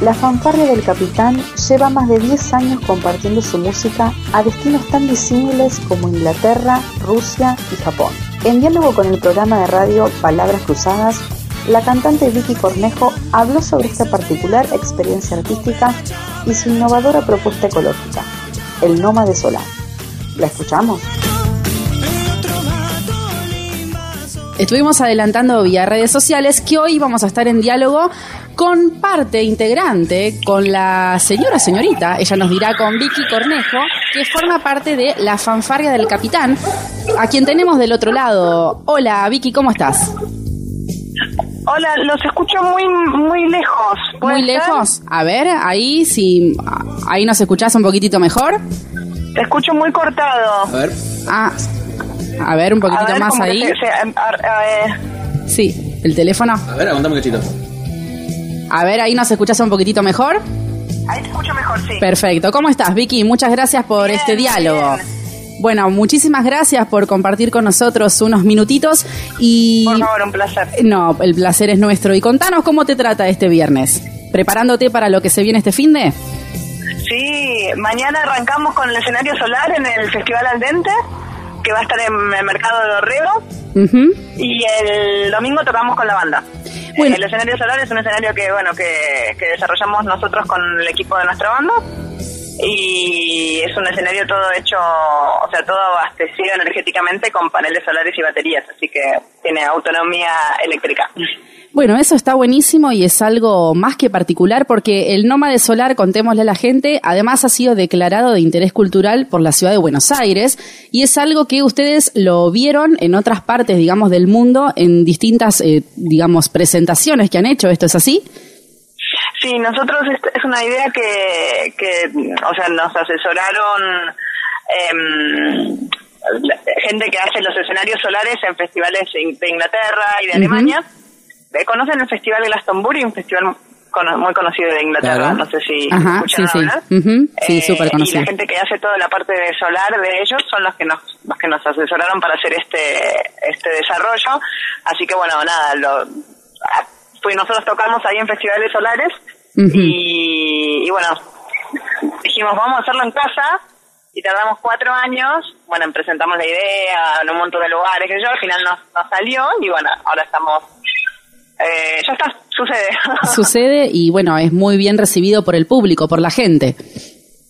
La fanfarria del capitán lleva más de 10 años compartiendo su música a destinos tan disímiles como Inglaterra, Rusia y Japón. En diálogo con el programa de radio Palabras Cruzadas, la cantante Vicky Cornejo habló sobre esta particular experiencia artística y su innovadora propuesta ecológica, el nómade solar. ¿La escuchamos? Estuvimos adelantando vía redes sociales que hoy vamos a estar en diálogo con parte integrante, con la señora señorita, ella nos dirá con Vicky Cornejo, que forma parte de la fanfarria del capitán, a quien tenemos del otro lado. Hola Vicky, ¿cómo estás? Hola, los escucho muy muy lejos. Muy lejos. A ver, ahí si ahí nos escuchás un poquitito mejor. Te escucho muy cortado. A ver. Ah, a ver, un poquitito más ahí. sí, el teléfono. A ver, aguantame un cachito. A ver, ahí nos escuchas un poquitito mejor. Ahí te escucho mejor, sí. Perfecto. ¿Cómo estás, Vicky? Muchas gracias por este diálogo. Bueno, muchísimas gracias por compartir con nosotros unos minutitos y... Por favor, un placer. No, el placer es nuestro. Y contanos cómo te trata este viernes. ¿Preparándote para lo que se viene este fin de? Sí, mañana arrancamos con el escenario solar en el Festival Aldente, que va a estar en el Mercado de Dorrego. Y el domingo tocamos con la banda. El escenario solar es un escenario que, bueno, que, que desarrollamos nosotros con el equipo de nuestra banda y es un escenario todo hecho, o sea, todo abastecido energéticamente con paneles solares y baterías, así que tiene autonomía eléctrica. Bueno, eso está buenísimo y es algo más que particular porque el nómade solar, contémosle a la gente, además ha sido declarado de interés cultural por la ciudad de Buenos Aires y es algo que ustedes lo vieron en otras partes, digamos, del mundo en distintas, eh, digamos, presentaciones que han hecho. ¿Esto es así? Sí, nosotros es una idea que, que o sea, nos asesoraron eh, gente que hace los escenarios solares en festivales de Inglaterra y de Alemania ¿Conocen el Festival de Glastonbury? Un festival muy conocido de Inglaterra, no sé si Ajá, sí, sí. Sí, eh, súper conocido. Y la gente que hace toda la parte de solar de ellos son los que nos los que nos asesoraron para hacer este este desarrollo. Así que bueno, nada, lo, pues nosotros tocamos ahí en festivales solares y, y, bueno, dijimos vamos a hacerlo en casa y tardamos cuatro años, bueno, presentamos la idea en un montón de lugares, que yo al final nos, nos salió y bueno, ahora estamos eh, ya está, sucede. Sucede y bueno, es muy bien recibido por el público, por la gente.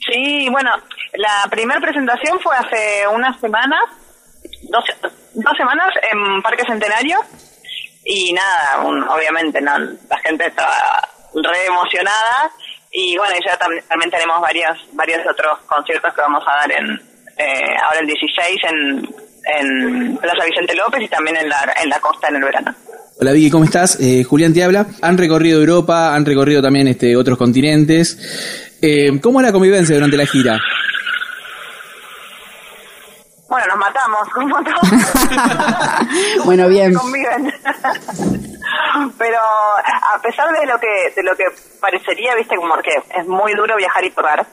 Sí, bueno, la primera presentación fue hace unas semanas, dos, dos semanas en Parque Centenario y nada, obviamente no, la gente estaba re emocionada y bueno, ya también tenemos varios, varios otros conciertos que vamos a dar en eh, ahora el 16 en, en Plaza Vicente López y también en la, en la costa en el verano. Hola Vicky, ¿cómo estás? Eh, Julián te habla. Han recorrido Europa, han recorrido también este, otros continentes. Eh, ¿Cómo es la convivencia durante la gira? Bueno, nos matamos, como todos. bueno, bien. Pero a pesar de lo que de lo que parecería, viste, como que es muy duro viajar y tocar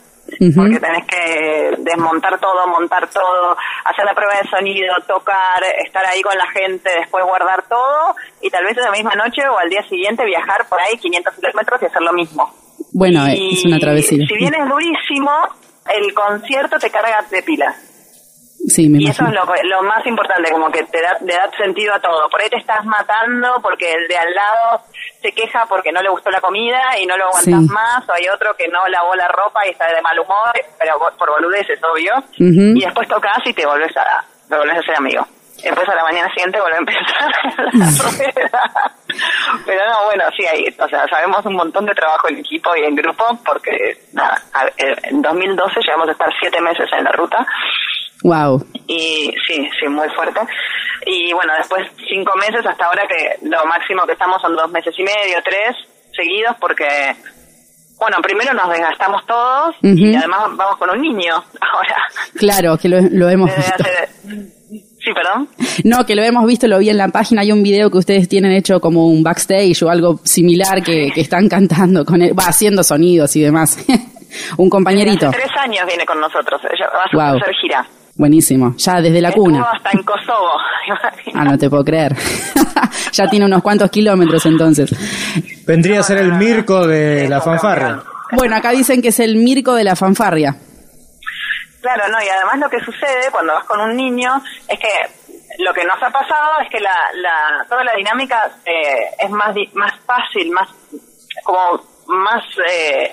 porque tenés que desmontar todo, montar todo, hacer la prueba de sonido, tocar, estar ahí con la gente, después guardar todo y tal vez esa misma noche o al día siguiente viajar por ahí 500 kilómetros y hacer lo mismo. Bueno, es una travesía. Si bien es durísimo, el concierto te carga de pilas. Sí, me y eso es lo, lo, más importante, como que te da, le da sentido a todo. Por ahí te estás matando porque el de al lado se queja porque no le gustó la comida y no lo aguantas más, o hay otro que no lavó la ropa y está de mal humor, pero por boludeces, obvio. Y después tocas y te volvés a, te volvés a ser amigo. Después a la mañana siguiente vuelve a empezar la rueda. Pero no, bueno, sí, hay, o sea, sabemos un montón de trabajo en equipo y en grupo porque, nada, en 2012 llegamos a estar siete meses en la ruta. Wow. Y sí, sí, muy fuerte. Y bueno, después cinco meses hasta ahora que lo máximo que estamos son dos meses y medio, tres seguidos porque, bueno, primero nos desgastamos todos y además vamos con un niño ahora. Claro, que lo, hemos visto. Sí, perdón. No, que lo hemos visto, lo vi en la página, hay un video que ustedes tienen hecho como un backstage o algo similar que, están cantando, con va haciendo sonidos y demás. un compañero Hace tres años viene con nosotros, va a hacer gira. Buenísimo, ya desde la Estuvo cuna. hasta en Kosovo. Ah, no te puedo creer. ya tiene unos cuantos kilómetros entonces. Vendría a ser el Mirko de la fanfarria. Bueno, acá dicen que es el Mirko de la fanfarria. Claro, no, y además lo que sucede cuando vas con un niño es que lo que nos ha pasado es que la, la toda la dinámica eh, es más di- más fácil, más como más eh,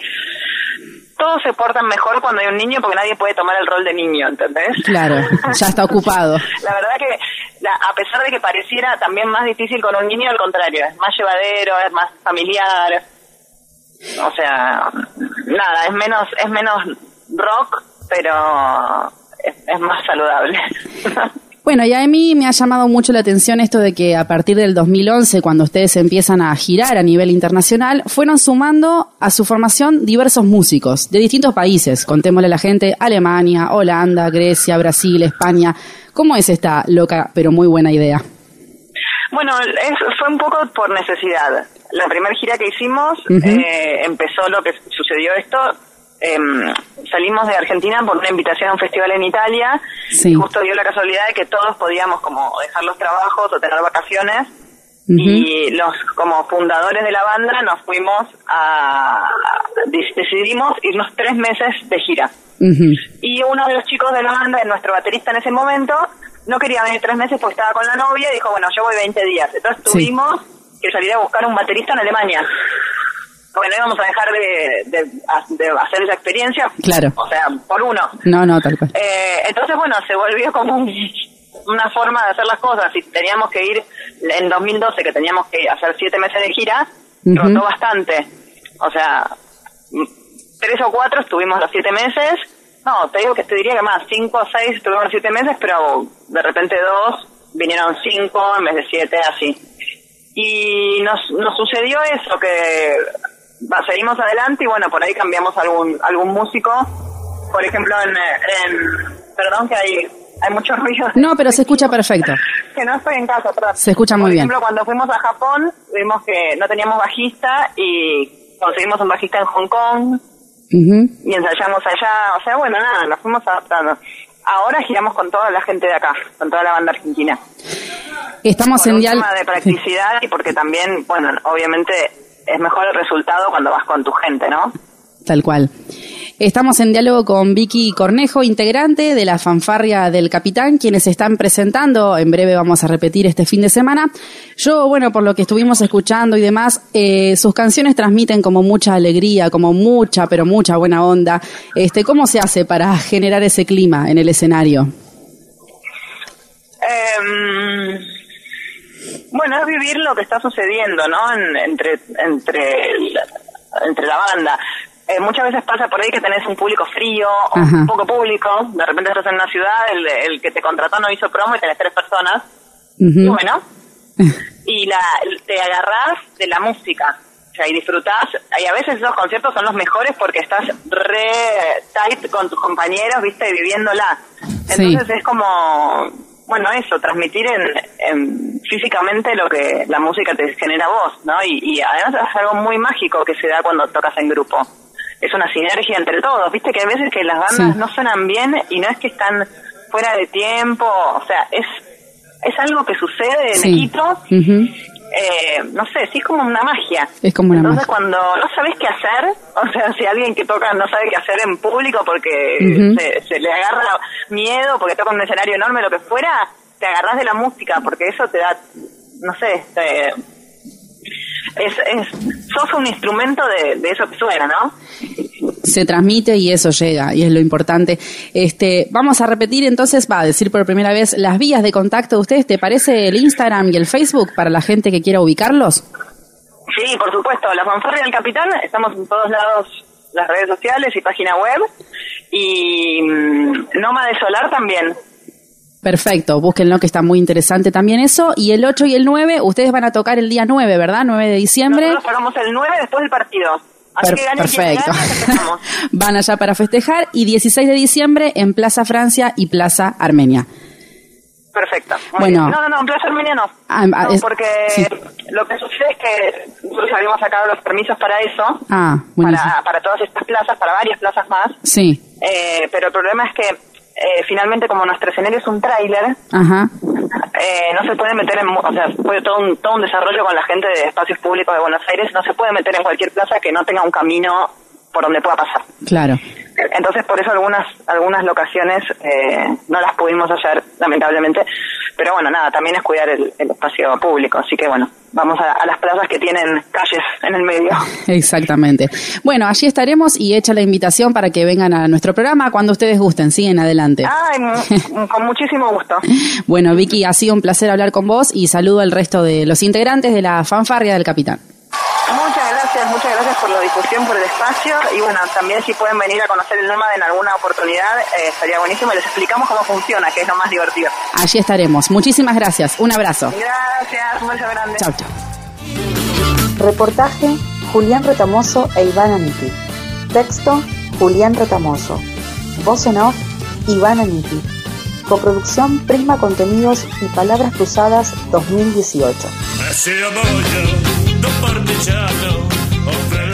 todos se portan mejor cuando hay un niño porque nadie puede tomar el rol de niño, ¿entendés? Claro, ya está ocupado. La verdad que la- a pesar de que pareciera también más difícil con un niño, al contrario, es más llevadero, es más familiar. O sea, nada, es menos es menos rock, pero es, es más saludable. Bueno, y a mí me ha llamado mucho la atención esto de que a partir del 2011, cuando ustedes empiezan a girar a nivel internacional, fueron sumando a su formación diversos músicos de distintos países. Contémosle a la gente, Alemania, Holanda, Grecia, Brasil, España. ¿Cómo es esta loca pero muy buena idea? Bueno, es- fue un poco por necesidad. La primera gira que hicimos eh, empezó lo que sucedió esto. Em, salimos de Argentina por una invitación a un festival en Italia. Sí. Y justo dio la casualidad de que todos podíamos como dejar los trabajos o tener vacaciones. Y los como fundadores de la banda nos fuimos a... dec- decidimos irnos tres meses de gira. Y uno de los chicos de la banda, nuestro baterista en ese momento, no quería venir tres meses porque estaba con la novia y dijo, bueno, yo voy 20 días. Entonces Sí. tuvimos que salir a buscar un baterista en Alemania. Porque no íbamos a dejar de, de- de hacer esa experiencia. Claro. O sea, por uno. No, no, tal cual. Eh, entonces, bueno, se volvió como un- una forma de hacer las cosas. Y teníamos que ir en 2012, que teníamos que hacer siete meses de gira, Ujú. rotó bastante. O sea, tres o cuatro estuvimos los siete meses. No, te digo que te diría que más, cinco o seis estuvimos los siete meses, pero de repente dos, vinieron cinco en vez de siete, así. Y nos, nos sucedió eso, que va, seguimos adelante y bueno, por ahí cambiamos algún algún músico. Por ejemplo, en, en perdón que hay hay mucho ruido. No, pero se escucha perfecto. Que no estoy en casa, perdón. Se escucha muy Por bien. ejemplo, cuando fuimos a Japón, vimos que no teníamos bajista y conseguimos un bajista en Hong Kong y ensayamos allá. O sea, bueno, nada, nos fuimos adaptando. Ahora giramos con toda la gente de acá, con toda la banda argentina. Estamos Por en tema de practicidad y porque también, bueno, obviamente es mejor el resultado cuando vas con tu gente, ¿no? Tal cual. Estamos en diálogo con Vicky Cornejo, integrante de la fanfarria del Capitán, quienes se están presentando. En breve vamos a repetir este fin de semana. Yo, bueno, por lo que estuvimos escuchando y demás, eh, sus canciones transmiten como mucha alegría, como mucha, pero mucha buena onda. Este, ¿Cómo se hace para generar ese clima en el escenario? Em, bueno, es vivir lo que está sucediendo, ¿no? En- entre, entre, la, entre la banda. Eh, muchas veces pasa por ahí que tenés un público frío o Ajá. un poco público. De repente estás en una ciudad, el, el que te contrató no hizo promo y tenés tres personas. Y bueno, y la, te agarrás de la música. O sea, y disfrutás. Y a veces esos conciertos son los mejores porque estás re tight con tus compañeros, viste, viviéndola. Sí. Entonces es como, bueno, eso, transmitir en, en físicamente lo que la música te genera vos, ¿no? Y, y además es algo muy mágico que se da cuando tocas en grupo. Es una sinergia entre todos, viste que hay veces que las bandas Sí. no suenan bien y no es que están fuera de tiempo, o sea, es es algo que sucede en Sí. eh, no sé, sí es como una magia. Es como una Entonces magia. cuando no sabes qué hacer, o sea, si alguien que toca no sabe qué hacer en público porque se, se le agarra miedo, porque toca un escenario enorme, lo que fuera, te agarras de la música, porque eso te da, no sé, te- es, es, sos un instrumento de, de eso que suena, ¿no? se transmite y eso llega y es lo importante. Este, vamos a repetir entonces, va a decir por primera vez las vías de contacto de ustedes. ¿Te parece el Instagram y el Facebook para la gente que quiera ubicarlos? Sí, por supuesto, la fanfarria del capitán, estamos en todos lados, las redes sociales y página web, y mm, Nómade Solar también. Perfecto, búsquenlo que está muy interesante también eso. Y el 8 y el 9, ustedes van a tocar el día 9, ¿verdad? 9 de diciembre. Nosotros pagamos el 9 después del partido. Así Per- que perfecto. Van allá para festejar y 16 de diciembre en Plaza Francia y Plaza Armenia. Perfecto. Bueno. bien. No, no, no, en Plaza Armenia no. Ah, ah, No, es- porque sí. lo que sucede es que nosotros habíamos sacado los permisos para eso, Ah, para, para todas estas plazas, para varias plazas más, Sí, eh, pero el problema es que eh, finalmente como nuestro escenario es un tráiler, eh, no se puede meter en, o sea, fue todo un, todo un desarrollo con la gente de espacios públicos de Buenos Aires, no se puede meter en cualquier plaza que no tenga un camino por donde pueda pasar. Claro. Entonces, por eso algunas algunas locaciones eh, no las pudimos hacer, lamentablemente. Pero bueno, nada, también es cuidar el, el espacio público. Así que bueno, vamos a, a las plazas que tienen calles en el medio. Exactamente. Bueno, allí estaremos y hecha la invitación para que vengan a nuestro programa cuando ustedes gusten. Siguen adelante. Ay, mu- con muchísimo gusto. Bueno, Vicky, ha sido un placer hablar con vos y saludo al resto de los integrantes de la fanfarria del Capitán. Muchas gracias, muchas gracias por la difusión, por el espacio. Y bueno, también si pueden venir a conocer el Nómada en alguna oportunidad, eh, estaría buenísimo. y Les explicamos cómo funciona, que es lo más divertido. Allí estaremos. Muchísimas gracias. Un abrazo. Gracias, un beso grande. Chau, chau. Reportaje Julián Retamoso e Iván Aniti. Texto Julián Retamoso. Voz en off Iván Aniti. Coproducción Prisma Contenidos y Palabras Cruzadas 2018. of them.